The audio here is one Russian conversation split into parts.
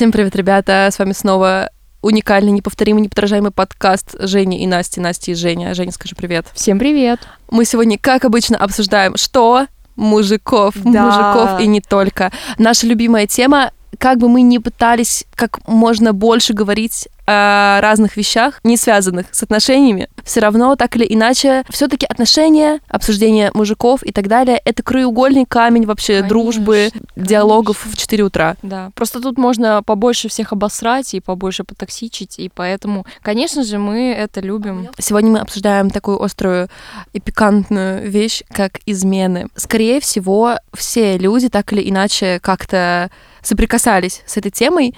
Всем привет, ребята! С вами снова уникальный, неповторимый, неподражаемый подкаст Жени и Насти, Насти и Женя. Женя, скажи привет. Всем привет! Мы сегодня, как обычно, обсуждаем, что мужиков, Да. мужиков и не только. Наша любимая тема как бы мы ни пытались как можно больше говорить о разных вещах, не связанных с отношениями, все равно так или иначе, все-таки отношения, обсуждение мужиков и так далее, это краеугольный камень вообще Конечно, дружбы, диалогов конечно. в 4 утра. Да, просто тут можно побольше всех обосрать и побольше потоксичить, и поэтому, конечно же, мы это любим. Сегодня мы обсуждаем такую острую и пикантную вещь, как измены. Скорее всего, все люди так или иначе как-то соприкасались с этой темой,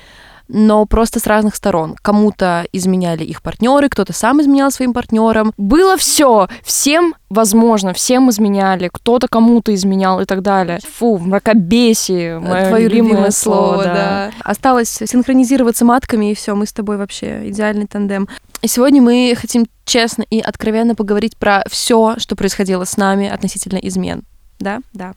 но просто с разных сторон. Кому-то изменяли их партнеры, кто-то сам изменял своим партнерам. Было все, всем возможно, всем изменяли, кто-то кому-то изменял и так далее. Фу, мракобесие, мое Твое любимое, слово, да. Осталось синхронизироваться матками, и все, мы с тобой вообще идеальный тандем. И сегодня мы хотим честно и откровенно поговорить про все, что происходило с нами относительно измен. Да? Да.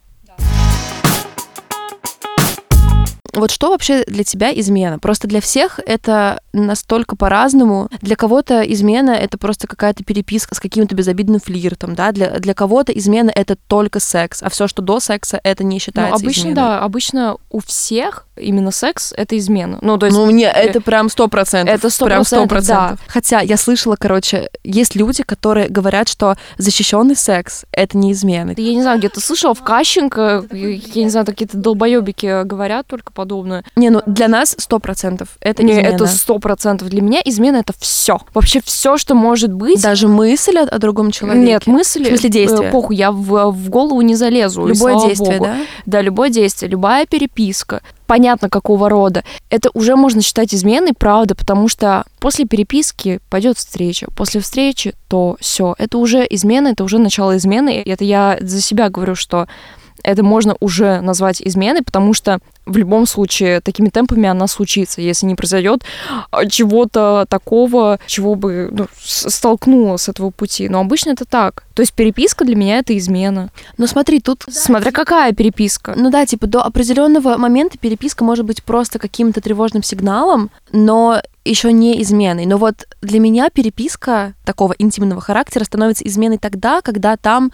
Вот что вообще для тебя измена? Просто для всех это настолько по-разному. Для кого-то измена — это просто какая-то переписка с каким-то безобидным флиртом, да? Для, для кого-то измена — это только секс, а все, что до секса, это не Ну, считается обычно, изменой. да, обычно у всех именно секс — это измена. Ну, то есть... Ну, мне это прям сто процентов. Это сто Прям сто процентов, да. Хотя я слышала, короче, есть люди, которые говорят, что защищенный секс — это не измена. Я не знаю, где-то слышала в Кащенко, я не знаю, какие-то долбоебики говорят только подобное. Не, ну для нас сто процентов это Не, измена. это сто процентов. Для меня измена это все. Вообще все, что может быть. Даже мысль о, другом человеке. Нет, мысли. В смысле действия? э, Похуй, я в, в голову не залезу. Любое действие, богу. да? Да, любое действие, любая переписка, понятно какого рода, это уже можно считать изменой, правда, потому что после переписки пойдет встреча, после встречи то все, это уже измена, это уже начало измены, это я за себя говорю, что это можно уже назвать изменой, потому что в любом случае такими темпами она случится, если не произойдет а, чего-то такого, чего бы ну, столкнуло с этого пути. Но обычно это так. То есть переписка для меня это измена. Но смотри, тут... Смотря какая переписка. Ну да, типа до определенного момента переписка может быть просто каким-то тревожным сигналом, но еще не изменой. Но вот для меня переписка такого интимного характера становится изменой тогда, когда там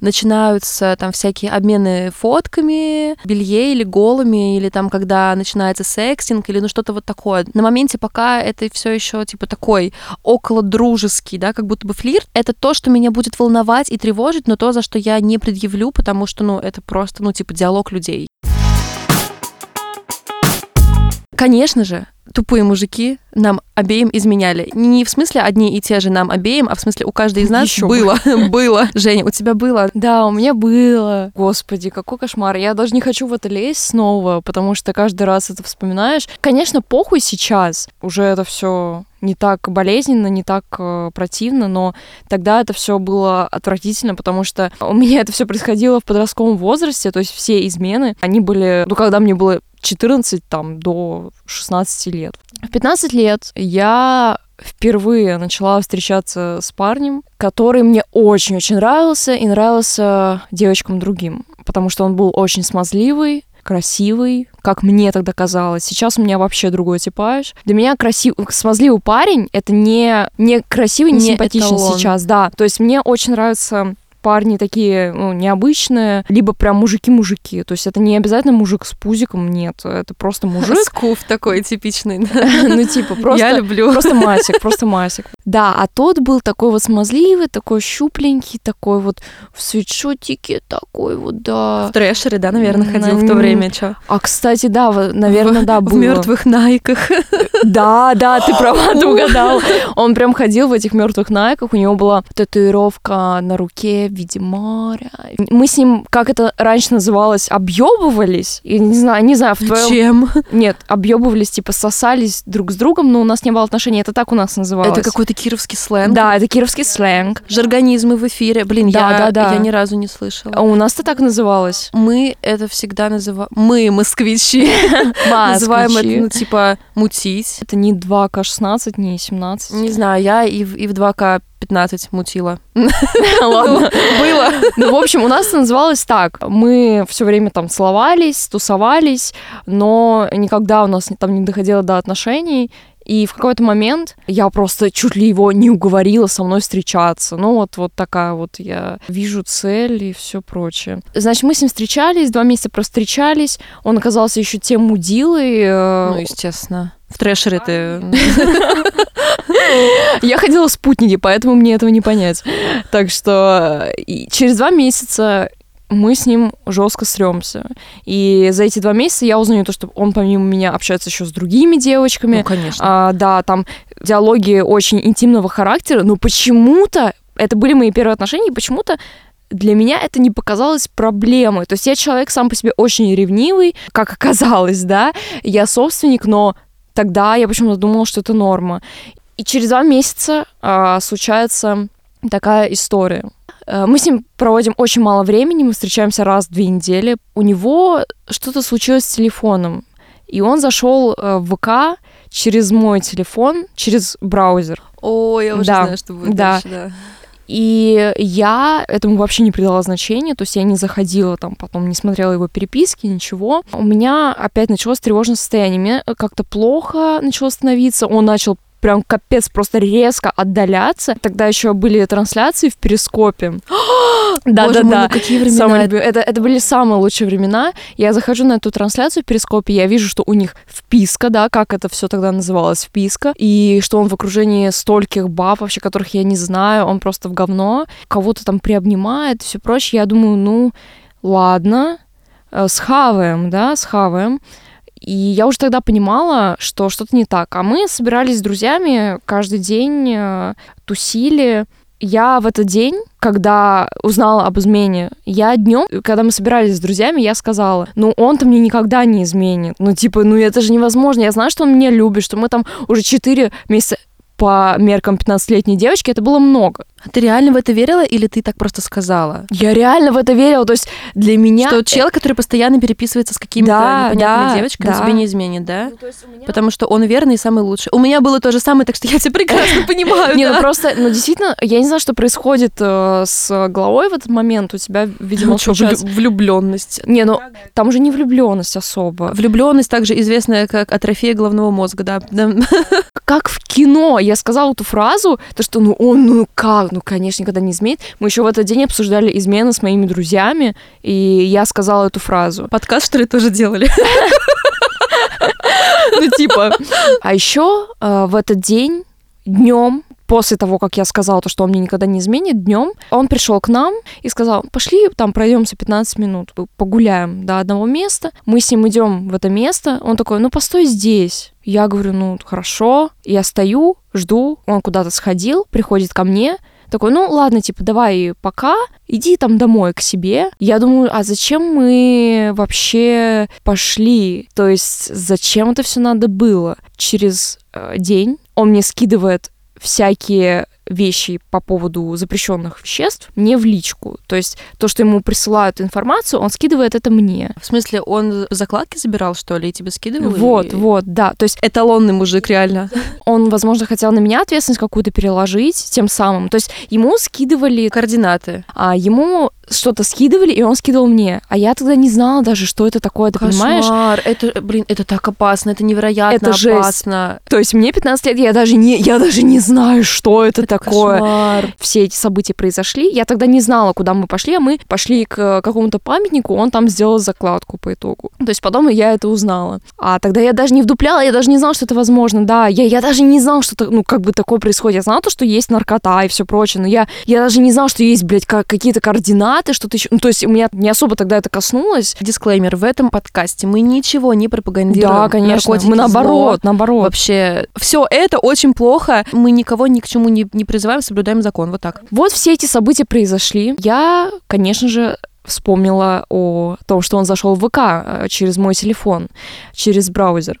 начинаются там всякие обмены фотками, белье или голыми, или там когда начинается секстинг, или ну что-то вот такое. На моменте, пока это все еще типа такой около дружеский, да, как будто бы флирт, это то, что меня будет волновать и тревожить, но то, за что я не предъявлю, потому что, ну, это просто, ну, типа диалог людей. Конечно же, тупые мужики нам обеим изменяли. Не в смысле одни и те же нам обеим, а в смысле у каждой из нас бы. было. Было. Женя, у тебя было? Да, у меня было. Господи, какой кошмар. Я даже не хочу в это лезть снова, потому что каждый раз это вспоминаешь. Конечно, похуй сейчас. Уже это все не так болезненно, не так э, противно, но тогда это все было отвратительно, потому что у меня это все происходило в подростковом возрасте, то есть все измены, они были, ну, когда мне было 14 там, до 16 лет. В 15 лет я впервые начала встречаться с парнем, который мне очень-очень нравился и нравился девочкам другим, потому что он был очень смазливый, красивый, как мне тогда казалось. Сейчас у меня вообще другой типаж. Для меня красивый, смазливый парень — это не, не красивый, не, Не симпатичный эталон. сейчас, да. То есть мне очень нравятся парни такие ну, необычные, либо прям мужики-мужики. То есть это не обязательно мужик с пузиком, нет. Это просто мужик. Скуф такой типичный. Ну, типа, просто... Я люблю. Просто масик, просто масик. Да, а тот был такой вот смазливый, такой щупленький, такой вот в свитшотике, такой вот, да. В трэшере, да, наверное, На ходил в то время, чё? А, кстати, да, наверное, да, В было. мертвых найках. Да, да, ты права, ты угадал. Он прям ходил в этих мертвых найках, у него была татуировка на руке в виде моря. Мы с ним, как это раньше называлось, объебывались. Я не знаю, не знаю, в твоем... Чем? Нет, объебывались, типа сосались друг с другом, но у нас не было отношений. Это так у нас называлось. Это какой-то кировский сленг. Да, это кировский сленг. Жаргонизмы в эфире. Блин, Да, я, да, да. я ни разу не слышала. А у нас это так называлось. Мы это всегда называем... Мы, москвичи, называем это, ну, типа, мутить. Это не 2К16, не 17. Не знаю, я и в, и в 2К 15 мутила. Ладно. Было. Ну, в общем, у нас это называлось так. Мы все время там целовались, тусовались, но никогда у нас там не доходило до отношений. И в какой-то момент я просто чуть ли его не уговорила со мной встречаться. Ну вот, вот такая вот я вижу цель и все прочее. Значит, мы с ним встречались, два месяца просто встречались. Он оказался еще тем мудилой. э, Ну, естественно. В трэшеры ты... Я ходила в спутники, поэтому мне этого не понять. Так что э, через два месяца мы с ним жестко сремся. И за эти два месяца я узнаю то, что он помимо меня общается еще с другими девочками. Ну, конечно. А, да, там диалоги очень интимного характера, но почему-то это были мои первые отношения, и почему-то для меня это не показалось проблемой. То есть я человек сам по себе очень ревнивый, как оказалось, да. Я собственник, но тогда я почему-то думала, что это норма. И через два месяца а, случается такая история. Э, Мы с ним проводим очень мало времени, мы встречаемся раз в две недели. У него что-то случилось с телефоном, и он зашел э, в ВК через мой телефон, через браузер. О, я уже Да, знаю, что будет да. дальше, да. И я этому вообще не придала значения, то есть я не заходила там, потом не смотрела его переписки, ничего. У меня опять началось тревожное состояние, мне как-то плохо начало становиться, он начал прям капец просто резко отдаляться. Тогда еще были трансляции в Перископе. Да, да, да. ну какие времена. Самые любимые. Это, это были самые лучшие времена. Я захожу на эту трансляцию в Перископе, я вижу, что у них вписка, да, как это все тогда называлось, вписка, и что он в окружении стольких баб, вообще, которых я не знаю, он просто в говно, кого-то там приобнимает и все прочее. Я думаю, ну, ладно, э, схаваем, да, схаваем. И я уже тогда понимала, что что-то не так. А мы собирались с друзьями каждый день, э, тусили. Я в этот день, когда узнала об измене, я днем, когда мы собирались с друзьями, я сказала, ну он-то мне никогда не изменит. Ну типа, ну это же невозможно. Я знаю, что он меня любит, что мы там уже 4 месяца по меркам 15-летней девочки, это было много. А ты реально в это верила или ты так просто сказала? Я реально в это верила. То есть для меня... Что чел, который постоянно переписывается с какими-то Да, непонятными да, девочками, да. тебе не изменит, да? Потому что он верный и самый лучший. У меня было то же самое, так что я тебя прекрасно понимаю. Не, ну просто, ну действительно, я не знаю, что происходит э, с головой в этот момент. У тебя, видимо, Ну, что, случается- влюбленность. Не, ну там же не влюбленность особо. Влюбленность также известная как атрофия головного мозга, да. Да. Как в кино. Я сказала эту фразу, то что ну он, ну как, ну конечно, никогда не изменит. Мы еще в этот день обсуждали измены с моими друзьями, и я сказала эту фразу. Подкаст, что ли, тоже делали? Ну типа. А еще э, в этот день днем после того, как я сказала то, что он мне никогда не изменит, днем он пришел к нам и сказал, пошли там пройдемся 15 минут, погуляем до одного места. Мы с ним идем в это место. Он такой, ну постой здесь. Я говорю, ну хорошо. Я стою, жду. Он куда-то сходил, приходит ко мне. Такой, ну ладно, типа, давай пока, иди там домой к себе. Я думаю, а зачем мы вообще пошли? То есть, зачем это все надо было? Через э, день он мне скидывает всякие вещи по поводу запрещенных веществ мне в личку. То есть то, что ему присылают информацию, он скидывает это мне. В смысле, он закладки забирал, что ли, и тебе скидывал? Вот, И- вот, да. То есть Эталонный мужик, реально. он, возможно, хотел на меня ответственность какую-то переложить тем самым. То есть ему скидывали Координаты. а ему что-то скидывали, и он скидывал мне. А я тогда не знала даже, что это такое, ты понимаешь? Кошмар. Это, блин, это так опасно, это невероятно Это жесть. опасно. То есть мне 15 лет, я даже не, я даже не знаю, что это, такое. Кошмар. Все эти события произошли. Я тогда не знала, куда мы пошли, а мы пошли к какому-то памятнику, он там сделал закладку по итогу. То есть потом я это узнала. А тогда я даже не вдупляла, я даже не знала, что это возможно. Да, я, я даже не знала, что, ну, как бы такое происходит. Я знала то, что есть наркота и все прочее, но я, я даже не знала, что есть, блядь, ка- какие-то координаты, что-то еще. Ну, то есть у меня не особо тогда это коснулось. Дисклеймер, в этом подкасте мы ничего не пропагандируем. Да, конечно. Наркотики, мы зло. наоборот, наоборот. Вообще, все это очень плохо. Мы никого ни к чему не, не призываем, соблюдаем закон. Вот так. Вот все эти события произошли. Я, конечно же, вспомнила о том, что он зашел в ВК э, через мой телефон, через браузер.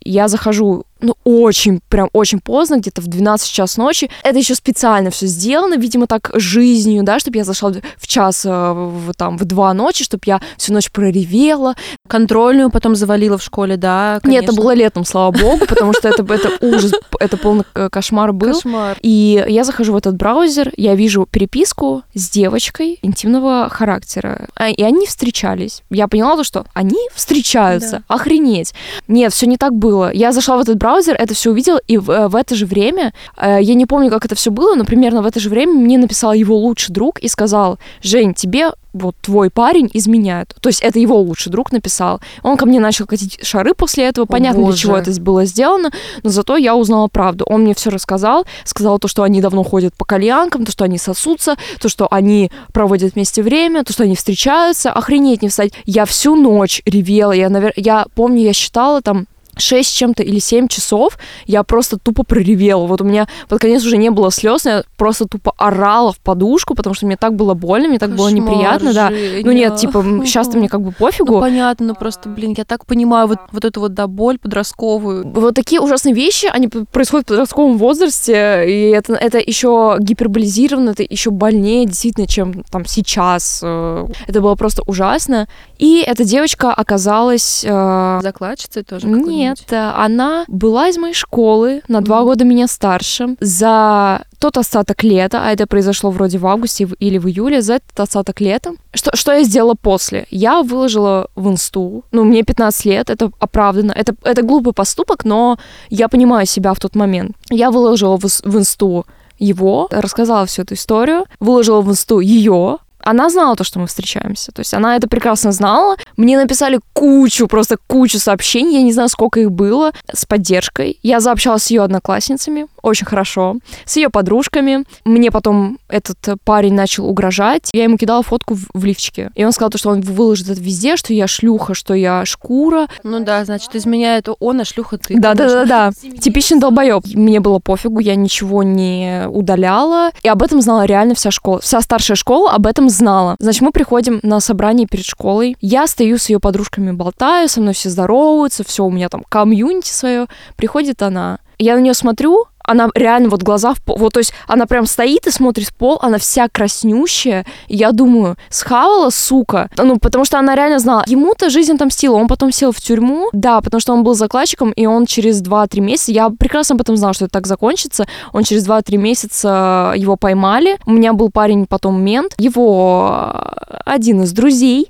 Я захожу ну, очень, прям очень поздно, где-то в 12 час ночи. Это еще специально все сделано, видимо, так жизнью, да, чтобы я зашла в час, э, в, там, в 2 ночи, чтобы я всю ночь проревела. Контрольную потом завалила в школе, да, конечно. Нет, это было летом, слава богу, потому что это, это ужас, это полный кошмар был. Кошмар. И я захожу в этот браузер, я вижу переписку с девочкой интимного характера. А, и они встречались. Я поняла то, что они встречаются. Да. Охренеть. Нет, все не так было. Я зашла в этот браузер, это все увидел, и в, э, в это же время, э, я не помню, как это все было, но примерно в это же время мне написал его лучший друг и сказал, Жень, тебе вот твой парень изменяет. То есть это его лучший друг написал. Он ко мне начал катить шары после этого. Понятно, Боже. для чего это было сделано, но зато я узнала правду. Он мне все рассказал, сказал то, что они давно ходят по кальянкам, то, что они сосутся, то, что они проводят вместе время, то, что они встречаются. Охренеть не встать. Я всю ночь ревела. Я, навер... я помню, я считала там 6 чем-то или 7 часов я просто тупо проревела. Вот у меня под конец уже не было слез, я просто тупо орала в подушку, потому что мне так было больно, мне так Кошмар, было неприятно, да. Ну нет, типа, сейчас-то мне как бы пофигу. Ну, понятно, но просто, блин, я так понимаю вот, вот эту вот, да, боль подростковую. Вот такие ужасные вещи, они происходят в подростковом возрасте, и это, это еще гиперболизировано, это еще больнее действительно, чем там сейчас. Э, это было просто ужасно. И эта девочка оказалась... Э... Закладчицей тоже? Нет, нет, э, она была из моей школы, на два mm-hmm. года меня старше. За тот остаток лета, а это произошло вроде в августе или в июле, за этот остаток лета, что, что я сделала после? Я выложила в инсту, ну, мне 15 лет, это оправданно, это, это глупый поступок, но я понимаю себя в тот момент. Я выложила в, в инсту его, рассказала всю эту историю, выложила в инсту ее, она знала то, что мы встречаемся. То есть она это прекрасно знала. Мне написали кучу, просто кучу сообщений. Я не знаю, сколько их было, с поддержкой. Я заобщалась с ее одноклассницами очень хорошо, с ее подружками. Мне потом этот парень начал угрожать. Я ему кидала фотку в, в лифчике. И он сказал, то, что он выложит это везде, что я шлюха, что я шкура. Ну да, значит, изменяет он, а шлюха ты. Да, да, да, да. Типичный долбоеб. Мне было пофигу, я ничего не удаляла. И об этом знала реально вся школа. Вся старшая школа об этом знала. Значит, мы приходим на собрание перед школой. Я стою с ее подружками, болтаю, со мной все здороваются, все, у меня там комьюнити свое. Приходит она. Я на нее смотрю, она реально вот глаза в пол, вот, то есть она прям стоит и смотрит в пол, она вся краснющая, и я думаю, схавала, сука, ну, потому что она реально знала, ему-то жизнь отомстила, он потом сел в тюрьму, да, потому что он был закладчиком, и он через 2-3 месяца, я прекрасно об этом знала, что это так закончится, он через 2-3 месяца его поймали, у меня был парень потом мент, его э, один из друзей,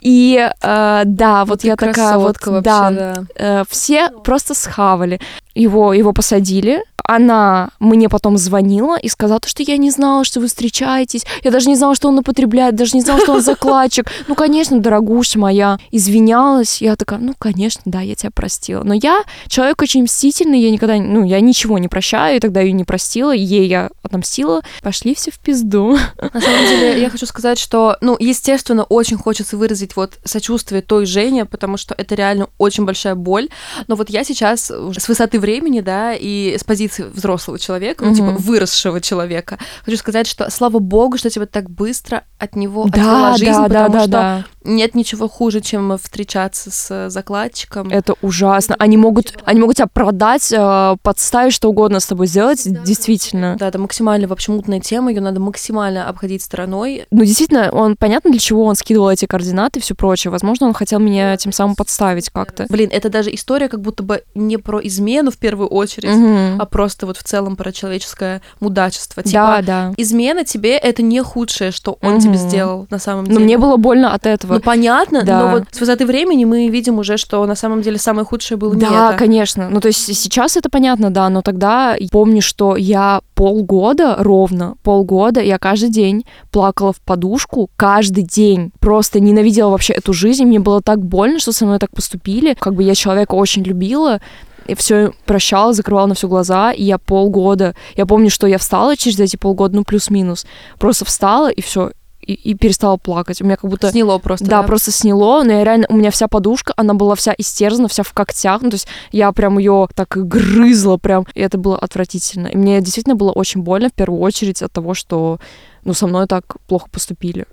и э, да, вот Ты я такая вот, вообще, да, да. Э, все просто схавали, его, его посадили, она мне потом звонила и сказала, что я не знала, что вы встречаетесь, я даже не знала, что он употребляет, даже не знала, что он закладчик. Ну, конечно, дорогуша моя, извинялась. Я такая, ну, конечно, да, я тебя простила. Но я человек очень мстительный, я никогда, ну, я ничего не прощаю, и тогда ее не простила, ей я отомстила. Пошли все в пизду. На самом деле, я хочу сказать, что, ну, естественно, очень хочется выразить вот сочувствие той Жене, потому что это реально очень большая боль. Но вот я сейчас с высоты времени, да, и с позиции взрослого человека, ну, типа, выросшего человека. Хочу сказать, что слава богу, что тебя так быстро от него да, отвела жизнь, да, потому да, что да. Нет ничего хуже, чем встречаться с закладчиком. Это ужасно. Они могут, они могут тебя продать, э, подставить, что угодно с тобой сделать, да, действительно. Да, это максимально вообще мутная тема, ее надо максимально обходить стороной. Ну, действительно, он понятно, для чего он скидывал эти координаты и все прочее. Возможно, он хотел меня тем самым подставить как-то. Блин, это даже история как будто бы не про измену в первую очередь, угу. а просто вот в целом про человеческое мудачество. Типа, да, да. измена тебе это не худшее, что он угу. тебе сделал на самом деле. Но мне было больно от этого. Ну, понятно, да. но вот с высоты времени мы видим уже, что на самом деле самое худшее было да, не это. Да, конечно. Ну, то есть сейчас это понятно, да, но тогда помню, что я полгода, ровно полгода, я каждый день плакала в подушку, каждый день. Просто ненавидела вообще эту жизнь, мне было так больно, что со мной так поступили. Как бы я человека очень любила, и все прощала, закрывала на все глаза, и я полгода, я помню, что я встала через эти полгода, ну плюс-минус, просто встала и все, и, и перестала плакать. У меня как будто... Сняло просто, да? Да, просто сняло, но я реально... У меня вся подушка, она была вся истерзана, вся в когтях, ну, то есть я прям ее так грызла прям, и это было отвратительно. И мне действительно было очень больно, в первую очередь, от того, что, ну, со мной так плохо поступили.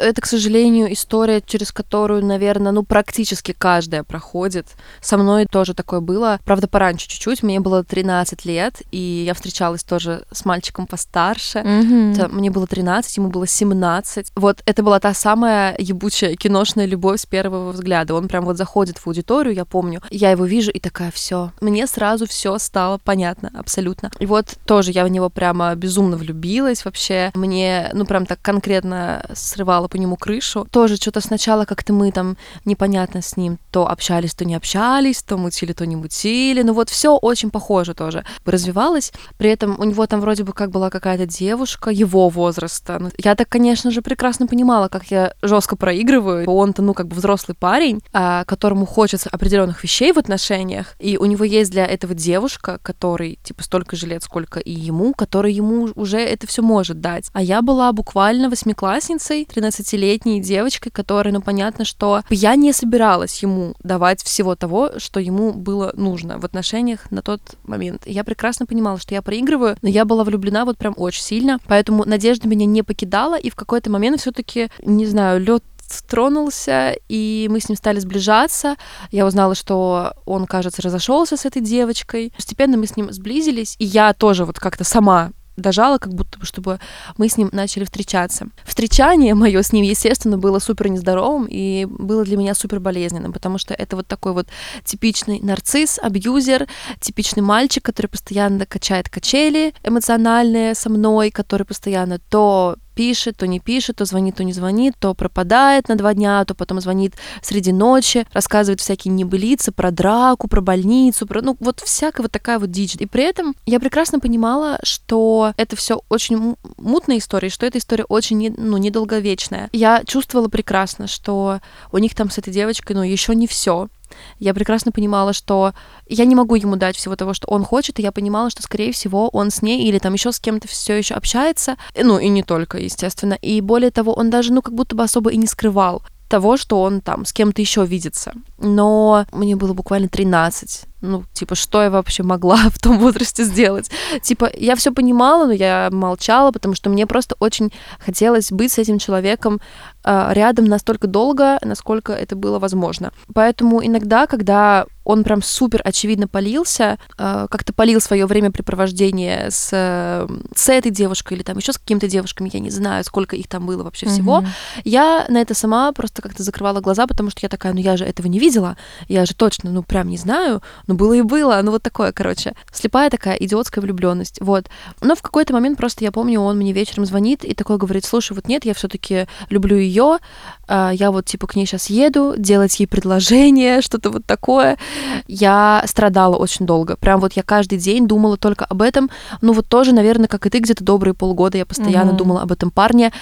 Это, к сожалению, история, через которую, наверное, ну, практически каждая проходит. Со мной тоже такое было. Правда, пораньше чуть-чуть. Мне было 13 лет, и я встречалась тоже с мальчиком постарше. Это мне было 13, ему было 17. Вот это была та самая ебучая киношная любовь с первого взгляда. Он прям вот заходит в аудиторию, я помню. Я его вижу и такая, все. Мне сразу все стало понятно, абсолютно. И вот тоже я в него прямо безумно влюбилась вообще. Мне, ну, прям так конкретно срывала по нему крышу. Тоже что-то сначала как-то мы там непонятно с ним то общались, то не общались, то мутили, то не мутили. Ну вот все очень похоже тоже развивалось. При этом у него там вроде бы как была какая-то девушка его возраста. Ну, Я так, конечно же, прекрасно понимала, как я жестко проигрываю. Он-то, ну, как бы взрослый парень, а, которому хочется определенных вещей в отношениях, и у него есть для этого девушка, который, типа, столько же лет, сколько и ему, который ему уже это все может дать. А я была буквально восьмиклассницей, 13-летней девочкой, которая, ну, понятно, что я не собиралась ему давать всего того, что ему было нужно в отношениях на тот момент. Я прекрасно понимала, что я проигрываю, но я была влюблена вот прям очень сильно, поэтому надежда меня не покидала, и в какой-то момент все-таки, не знаю, лед тронулся, и мы с ним стали сближаться. Я узнала, что он, кажется, разошелся с этой девочкой. Постепенно мы с ним сблизились, и я тоже вот как-то сама дожала, как будто бы, чтобы мы с ним начали встречаться. Встречание мое с ним, естественно, было супер нездоровым и было для меня супер болезненным, потому что это вот такой вот типичный нарцисс, абьюзер, типичный мальчик, который постоянно качает качели эмоциональные со мной, который постоянно то пишет, то не пишет, то звонит, то не звонит, то пропадает на два дня, то потом звонит среди ночи, рассказывает всякие небылицы про драку, про больницу, про, ну, вот всякая вот такая вот дичь. И при этом я прекрасно понимала, что это все очень мутная история, что эта история очень, ну, недолговечная. Я чувствовала прекрасно, что у них там с этой девочкой, ну, еще не все. Я прекрасно понимала, что я не могу ему дать всего того, что он хочет, и я понимала, что, скорее всего, он с ней или там еще с кем-то все еще общается, ну и не только, естественно. И более того, он даже, ну, как будто бы особо и не скрывал того, что он там с кем-то еще видится. Но мне было буквально 13. Ну, типа, что я вообще могла в том возрасте сделать? Типа, я все понимала, но я молчала, потому что мне просто очень хотелось быть с этим человеком э, рядом настолько долго, насколько это было возможно. Поэтому иногда, когда он прям супер очевидно полился, э, как-то полил свое времяпрепровождение с, э, с этой девушкой или там еще с какими-то девушками, я не знаю, сколько их там было вообще всего. Мгм. Я на это сама просто как-то закрывала глаза, потому что я такая, ну я же этого не видела, я же точно, ну прям не знаю, ну было и было, ну вот такое, короче. Слепая такая идиотская влюбленность, вот. Но в какой-то момент просто я помню, он мне вечером звонит и такой говорит, слушай, вот нет, я все-таки люблю ее, я вот типа к ней сейчас еду, делать ей предложение, что-то вот такое. Я страдала очень долго, прям вот я каждый день думала только об этом, ну вот тоже, наверное, как и ты, где-то добрые полгода я постоянно Мгм. думала об этом парне,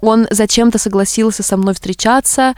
он зачем-то согласился со мной встречаться,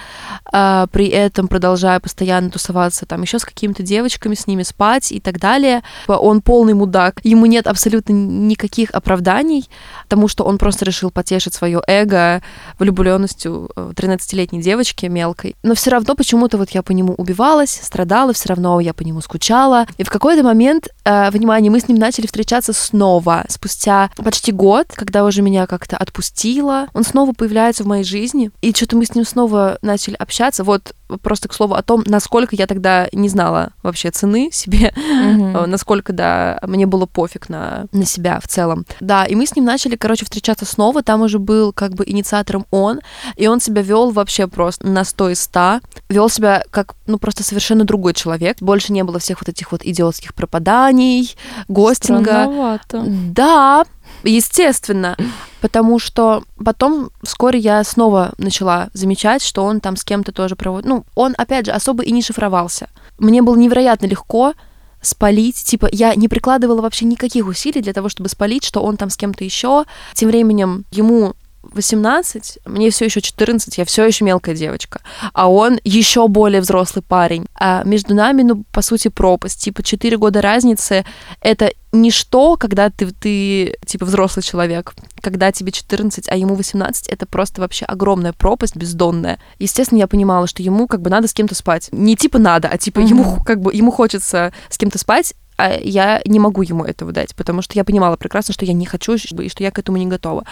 а, при этом продолжая постоянно тусоваться там еще с какими-то девочками, с ними спать и так далее. Он полный мудак. Ему нет абсолютно никаких оправданий тому, что он просто решил потешить свое эго влюбленностью 13-летней девочки мелкой. Но все равно почему-то вот я по нему убивалась, страдала, все равно я по нему скучала. И в какой-то момент, э, внимание, мы с ним начали встречаться снова, спустя почти год, когда уже меня как-то отпустило. Он снова появляется в моей жизни, и что-то мы с ним снова начали общаться. Вот просто к слову о том, насколько я тогда не знала вообще цены себе, э, насколько, да, мне было пофиг на, на себя в целом. Да, и мы с ним начали, короче, встречаться снова, там уже был как бы инициатором он, и он себя вел вообще просто на 100 из 100, вел себя как, ну, просто совершенно другой человек. Больше не было всех вот этих вот идиотских пропаданий, гостинга. Странновато. Да, естественно. Потому что потом вскоре я снова начала замечать, что он там с кем-то тоже проводит. Ну, он, опять же, особо и не шифровался. Мне было невероятно легко спалить. Типа, я не прикладывала вообще никаких усилий для того, чтобы спалить, что он там с кем-то еще. Тем временем ему 18, мне все еще 14, я все еще мелкая девочка, а он еще более взрослый парень. А между нами, ну, по сути, пропасть. Типа, 4 года разницы — это ничто, когда ты, ты, типа, взрослый человек. Когда тебе 14, а ему 18, это просто вообще огромная пропасть бездонная. Естественно, я понимала, что ему как бы надо с кем-то спать. Не типа надо, а типа ему Мгм. как бы ему хочется с кем-то спать, я не могу ему этого дать, потому что я понимала прекрасно, что я не хочу, и что я к этому не готова.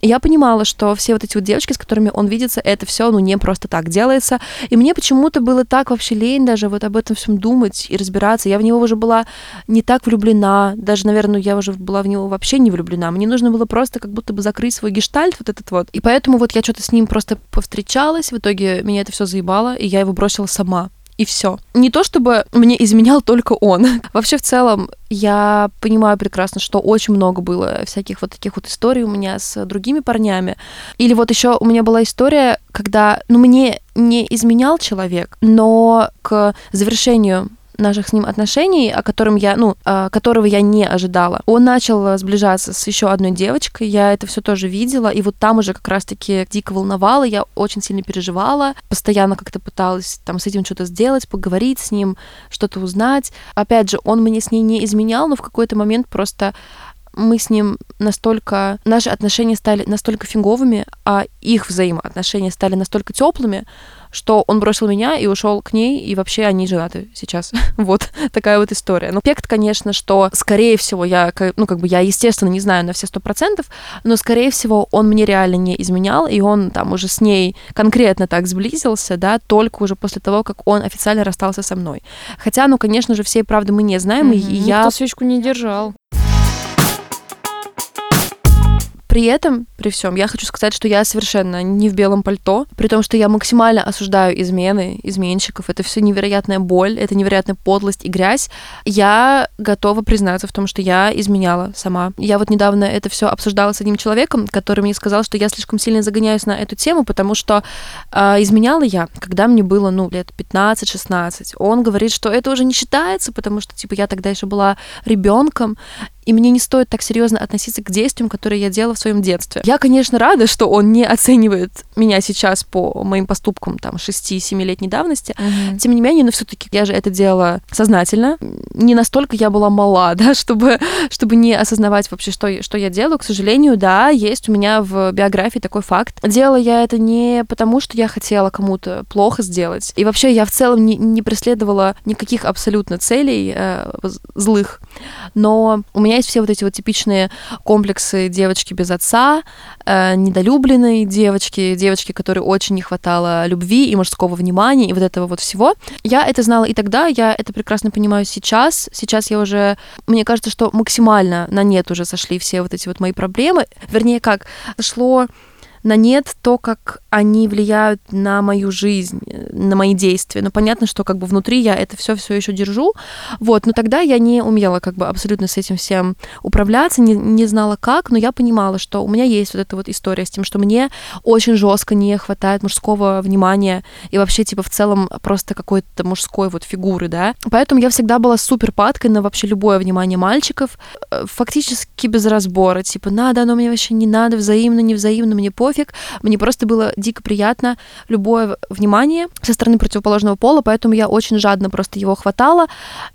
Я понимала, что все вот эти вот девочки, с которыми он видится, это все, ну, не просто так делается. И мне почему-то было так вообще лень даже вот об этом всем думать и разбираться. Я в него уже была не так влюблена, даже, наверное, я уже была в него вообще не влюблена. Мне нужно было просто как будто бы закрыть свой гештальт вот этот вот. И поэтому вот я что-то с ним просто повстречалась, в итоге меня это все заебало, и я его бросила сама и все. Не то чтобы мне изменял только он. Вообще в целом я понимаю прекрасно, что очень много было всяких вот таких вот историй у меня с другими парнями. Или вот еще у меня была история, когда, ну, мне не изменял человек, но к завершению наших с ним отношений, о котором я, ну, которого я не ожидала. Он начал сближаться с еще одной девочкой, я это все тоже видела, и вот там уже как раз-таки дико волновала, я очень сильно переживала, постоянно как-то пыталась там с этим что-то сделать, поговорить с ним, что-то узнать. Опять же, он мне с ней не изменял, но в какой-то момент просто мы с ним настолько, наши отношения стали настолько фиговыми, а их взаимоотношения стали настолько теплыми, что он бросил меня и ушел к ней, и вообще они женаты сейчас. вот такая вот история. Но эффект, конечно, что, скорее всего, я, ну, как бы я, естественно, не знаю на все сто процентов, но, скорее всего, он мне реально не изменял, и он там уже с ней конкретно так сблизился, да, только уже после того, как он официально расстался со мной. Хотя, ну, конечно же, всей правды мы не знаем, mm-hmm. и я... Никто свечку не держал. При этом, при всем, я хочу сказать, что я совершенно не в белом пальто, при том, что я максимально осуждаю измены, изменщиков. Это все невероятная боль, это невероятная подлость и грязь. Я готова признаться в том, что я изменяла сама. Я вот недавно это все обсуждала с одним человеком, который мне сказал, что я слишком сильно загоняюсь на эту тему, потому что э, изменяла я, когда мне было, ну, лет 15-16. Он говорит, что это уже не считается, потому что, типа, я тогда еще была ребенком, и мне не стоит так серьезно относиться к действиям, которые я делала в своем детстве. Я, конечно, рада, что он не оценивает меня сейчас по моим поступкам там 6-7-летней давности. Mm-hmm. Тем не менее, но все-таки я же это делала сознательно. Не настолько я была мала, да, чтобы, чтобы не осознавать вообще, что, что я делаю. К сожалению, да, есть у меня в биографии такой факт. Делала я это не потому, что я хотела кому-то плохо сделать. И вообще я в целом не, не преследовала никаких абсолютно целей э, злых. Но у меня есть все вот эти вот типичные комплексы девочки без отца, э, недолюбленной девочки, девочки, которой очень не хватало любви и мужского внимания, и вот этого вот всего. Я это знала и тогда, я это прекрасно понимаю сейчас. Сейчас я уже, мне кажется, что максимально на нет уже сошли все вот эти вот мои проблемы. Вернее, как, сошло на нет то, как они влияют на мою жизнь, на мои действия. Но понятно, что как бы внутри я это все все еще держу. Вот, но тогда я не умела как бы абсолютно с этим всем управляться, не, не знала как, но я понимала, что у меня есть вот эта вот история с тем, что мне очень жестко не хватает мужского внимания и вообще типа в целом просто какой-то мужской вот фигуры, да. Поэтому я всегда была супер падкой на вообще любое внимание мальчиков, э, фактически без разбора, типа надо оно мне вообще не надо, взаимно, не взаимно, мне пофиг пофиг. Мне просто было дико приятно любое внимание со стороны противоположного пола, поэтому я очень жадно просто его хватала.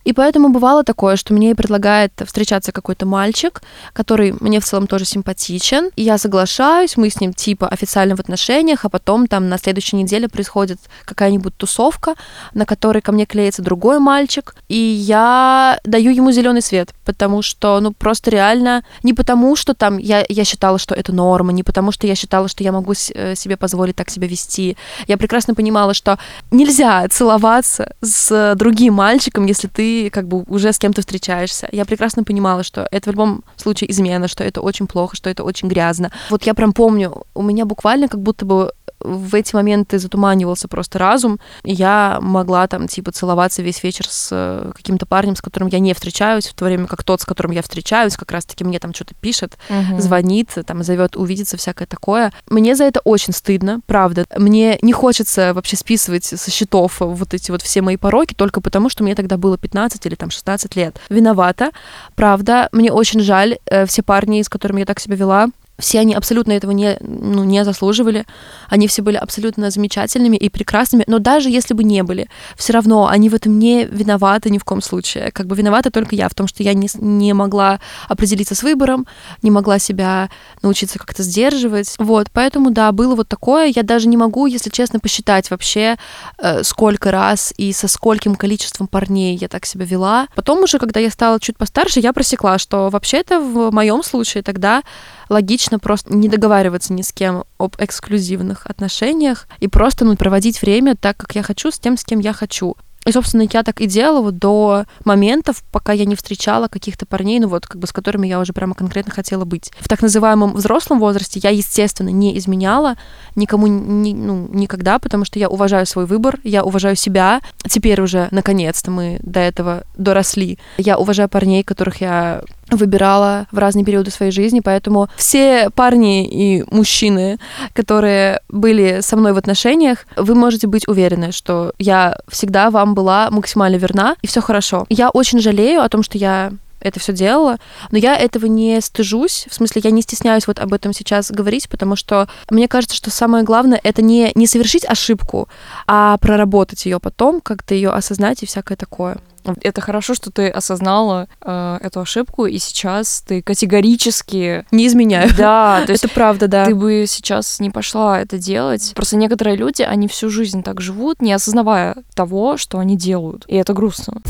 И поэтому бывало такое, что мне предлагает встречаться какой-то мальчик, который мне в целом тоже симпатичен. И я соглашаюсь, мы с ним типа официально в отношениях, а потом там на следующей неделе происходит какая-нибудь тусовка, на которой ко мне клеится другой мальчик, и я даю ему зеленый свет, потому что, ну, просто реально, не потому что там я, я считала, что это норма, не потому что я считала, что я могу э, себе позволить так себя вести. Я прекрасно понимала, что нельзя целоваться с другим мальчиком, если ты как бы уже с кем-то встречаешься. Я прекрасно понимала, что это в любом случае измена, что это очень плохо, что это очень грязно. Вот я прям помню, у меня буквально как будто бы в эти моменты затуманивался просто разум, и я могла там, типа, целоваться весь вечер с э, каким-то парнем, с которым я не встречаюсь, в то время как тот, с которым я встречаюсь, как раз-таки мне там что-то пишет, угу. звонит, там, зовет увидеться, всякое такое. Мне за это очень стыдно, правда. Мне не хочется вообще списывать со счетов вот эти вот все мои пороки, только потому, что мне тогда было 15 или там 16 лет. Виновата, правда. Мне очень жаль э, все парни, с которыми я так себя вела, Все они абсолютно этого не, ну, не заслуживали. Они все были абсолютно замечательными и прекрасными. Но даже если бы не были, все равно они в этом не виноваты ни в коем случае. Как бы виновата только я в том, что я не, не могла определиться с выбором, не могла себя научиться как-то сдерживать. Вот, поэтому, да, было вот такое. Я даже не могу, если честно, посчитать вообще, э, сколько раз и со скольким количеством парней я так себя вела. Потом уже, когда я стала чуть постарше, я просекла, что вообще-то в моем случае тогда логично просто не договариваться ни с кем об эксклюзивных отношениях и просто ну, проводить время так, как я хочу, с тем, с кем я хочу. И, собственно, я так и делала вот до моментов, пока я не встречала каких-то парней, ну вот, как бы с которыми я уже прямо конкретно хотела быть. В так называемом взрослом возрасте я, естественно, не изменяла никому ни, ну, никогда, потому что я уважаю свой выбор, я уважаю себя. Теперь уже, наконец-то, мы до этого доросли. Я уважаю парней, которых я выбирала в разные периоды своей жизни, поэтому все парни и мужчины, которые были со мной в отношениях, вы можете быть уверены, что я всегда вам была максимально верна, и все хорошо. Я очень жалею о том, что я это все делала, но я этого не стыжусь, в смысле, я не стесняюсь вот об этом сейчас говорить, потому что мне кажется, что самое главное это не, не совершить ошибку, а проработать ее потом, как-то ее осознать и всякое такое. Это хорошо, что ты осознала э, эту ошибку, и сейчас ты категорически... Не изменяю. Да, то есть... Это правда, да. Ты бы сейчас не пошла это делать. Просто некоторые люди, они всю жизнь так живут, не осознавая того, что они делают. И это грустно.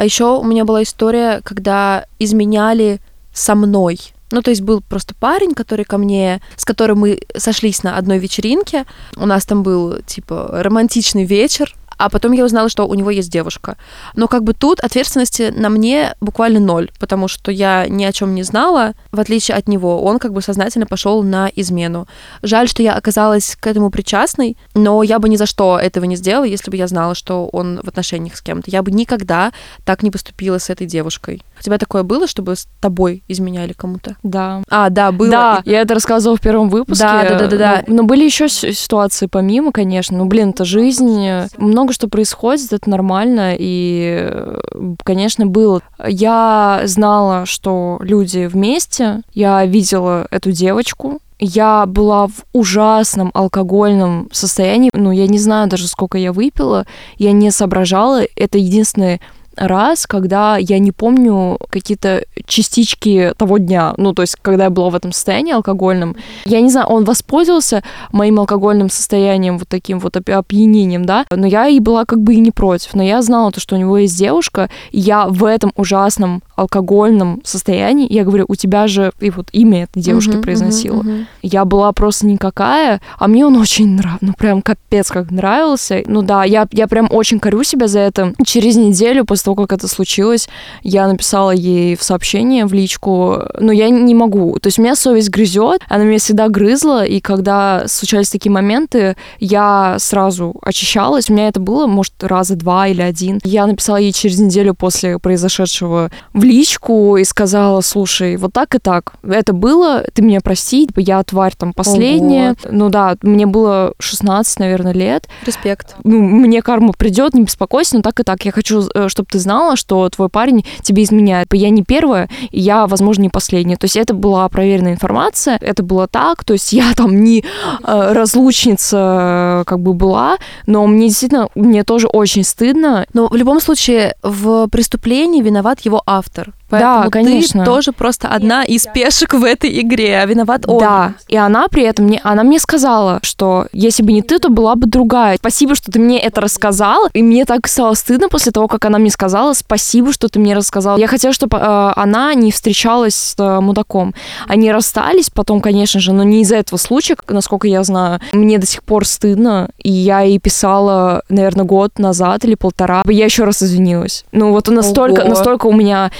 А еще у меня была история, когда изменяли со мной. Ну, то есть был просто парень, который ко мне, с которым мы сошлись на одной вечеринке. У нас там был, типа, романтичный вечер, а потом я узнала, что у него есть девушка. Но как бы тут ответственности на мне буквально ноль, потому что я ни о чем не знала, в отличие от него. Он как бы сознательно пошел на измену. Жаль, что я оказалась к этому причастной, но я бы ни за что этого не сделала, если бы я знала, что он в отношениях с кем-то. Я бы никогда так не поступила с этой девушкой. У тебя такое было, чтобы с тобой изменяли кому-то? Да. А, да, было. Да, я это рассказывала в первом выпуске. Да, да, да, да. да. Но, но были еще ситуации помимо, конечно. Ну, блин, это жизнь. Много много что происходит, это нормально, и, конечно, было. Я знала, что люди вместе, я видела эту девочку, я была в ужасном алкогольном состоянии, ну, я не знаю даже, сколько я выпила, я не соображала, это единственное раз, когда я не помню какие-то частички того дня, ну, то есть, когда я была в этом состоянии алкогольном. Я не знаю, он воспользовался моим алкогольным состоянием, вот таким вот опьянением, да, но я и была как бы и не против. Но я знала то, что у него есть девушка, и я в этом ужасном алкогольном состоянии, я говорю, у тебя же и вот имя этой девушки uh-huh, произносила. Uh-huh, uh-huh. Я была просто никакая, а мне он очень нравился, ну прям капец как нравился. Ну да, я, я прям очень корю себя за это. Через неделю после того, как это случилось, я написала ей в сообщение, в личку, но я не могу. То есть у меня совесть грызет, она меня всегда грызла, и когда случались такие моменты, я сразу очищалась. У меня это было, может, раза два или один. Я написала ей через неделю после произошедшего в личку и сказала, слушай, вот так и так. Это было, ты меня прости, я тварь там последняя. Ого. Ну да, мне было 16, наверное, лет. Респект. Ну, мне карма придет, не беспокойся, но так и так. Я хочу, э, чтобы ты знала, что твой парень тебе изменяет. Я не первая, и я, возможно, не последняя. То есть это была проверенная информация, это было так, то есть я там не э, разлучница как бы была, но мне действительно, мне тоже очень стыдно. Но в любом случае в преступлении виноват его автор автор. Поэтому да, конечно. ты тоже просто одна из пешек в этой игре, а виноват он. Да, и она при этом мне, она мне сказала, что если бы не ты, то была бы другая. Спасибо, что ты мне это рассказала, и мне так стало стыдно после того, как она мне сказала, спасибо, что ты мне рассказала. Я хотела, чтобы э, она не встречалась с э, мудаком. Они расстались потом, конечно же, но не из-за этого случая, насколько я знаю. Мне до сих пор стыдно, и я ей писала, наверное, год назад или полтора. Я еще раз извинилась. Ну вот настолько, Ого. настолько у меня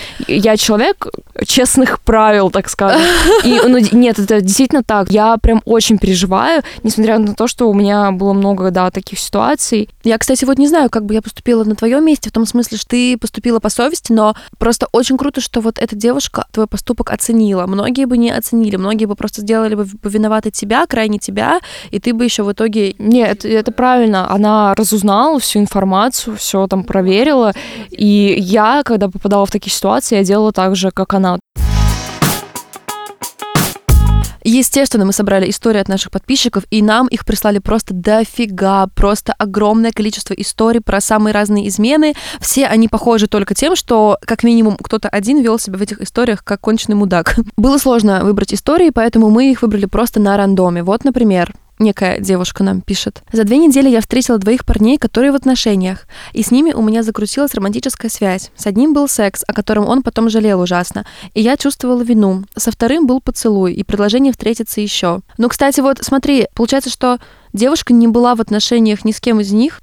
я человек честных правил, так скажем. И, ну, нет, это действительно так. Я прям очень переживаю, несмотря на то, что у меня было много, да, таких ситуаций. Я, кстати, вот не знаю, как бы я поступила на твоем месте, в том смысле, что ты поступила по совести, но просто очень круто, что вот эта девушка твой поступок оценила. Многие бы не оценили, многие бы просто сделали бы виноваты тебя, крайне тебя, и ты бы еще в итоге... Нет, это, это правильно. Она разузнала всю информацию, все там проверила, и я, когда попадала в такие ситуации, я делала так же, как она. Естественно, мы собрали истории от наших подписчиков, и нам их прислали просто дофига, просто огромное количество историй про самые разные измены. Все они похожи только тем, что как минимум кто-то один вел себя в этих историях как конченый мудак. Было сложно выбрать истории, поэтому мы их выбрали просто на рандоме. Вот, например, некая девушка нам пишет. За две недели я встретила двоих парней, которые в отношениях, и с ними у меня закрутилась романтическая связь. С одним был секс, о котором он потом жалел ужасно, и я чувствовала вину. Со вторым был поцелуй и предложение встретиться еще. Ну, кстати, вот смотри, получается, что девушка не была в отношениях ни с кем из них,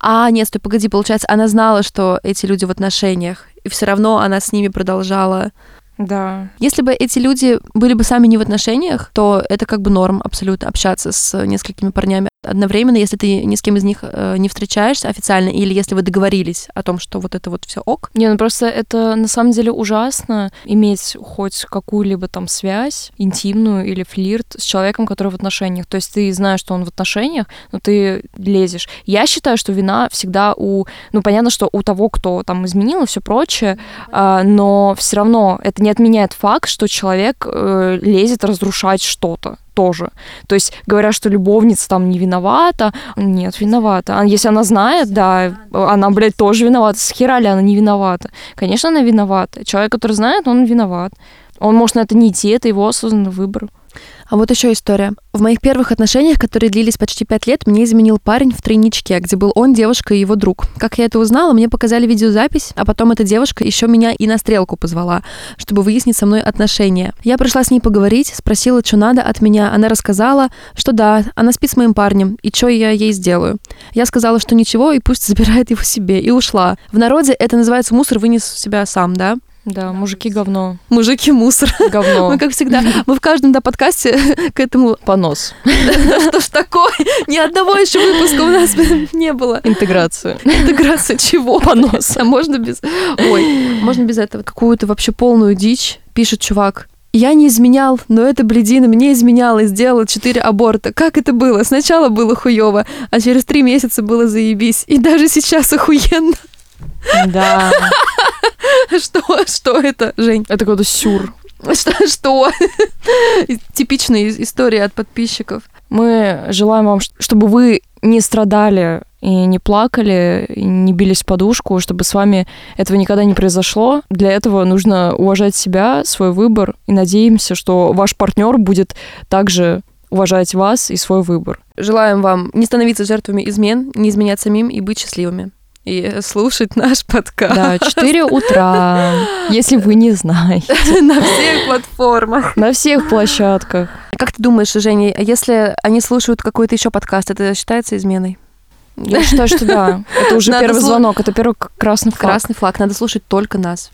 а нет, стой, погоди, получается, она знала, что эти люди в отношениях, и все равно она с ними продолжала да. Если бы эти люди были бы сами не в отношениях, то это как бы норм абсолютно общаться с несколькими парнями одновременно, если ты ни с кем из них э, не встречаешься официально, или если вы договорились о том, что вот это вот все ок. Не, ну просто это на самом деле ужасно иметь хоть какую-либо там связь интимную или флирт с человеком, который в отношениях. То есть ты знаешь, что он в отношениях, но ты лезешь. Я считаю, что вина всегда у, ну понятно, что у того, кто там изменил и все прочее, э, но все равно это не отменяет факт, что человек э, лезет разрушать что-то тоже. То есть говорят, что любовница там не виновата. Нет, виновата. А если она знает, да, она, блядь, тоже виновата. С хера ли она не виновата? Конечно, она виновата. Человек, который знает, он виноват. Он может на это не идти, это его осознанный выбор. А вот еще история. В моих первых отношениях, которые длились почти пять лет, мне изменил парень в тройничке, где был он, девушка и его друг. Как я это узнала, мне показали видеозапись, а потом эта девушка еще меня и на стрелку позвала, чтобы выяснить со мной отношения. Я пришла с ней поговорить, спросила, что надо от меня. Она рассказала, что да, она спит с моим парнем, и что я ей сделаю. Я сказала, что ничего, и пусть забирает его себе, и ушла. В народе это называется мусор вынес себя сам, да? Да, мужики говно. Мужики мусор. Говно. Мы, как всегда, мы в каждом да, подкасте к этому... Понос. Что ж такое? Ни одного еще выпуска у нас не было. Интеграция. Интеграция чего? Понос. А можно без... Ой, можно без этого. Какую-то вообще полную дичь пишет чувак. Я не изменял, но эта бледина мне изменяла и сделала четыре аборта. Как это было? Сначала было хуево, а через три месяца было заебись. И даже сейчас охуенно. Да. Что? Что это, Жень? Это какой-то сюр. Что? Что? Типичная история от подписчиков. Мы желаем вам, чтобы вы не страдали и не плакали, и не бились в подушку, чтобы с вами этого никогда не произошло. Для этого нужно уважать себя, свой выбор, и надеемся, что ваш партнер будет также уважать вас и свой выбор. Желаем вам не становиться жертвами измен, не изменять самим и быть счастливыми и слушать наш подкаст. Да, 4 утра, если вы не знаете. На всех платформах. На всех площадках. Как ты думаешь, Женя, если они слушают какой-то еще подкаст, это считается изменой? Я считаю, что да. Это уже Надо первый слу- звонок, это первый красный флаг. Красный флаг, надо слушать только нас.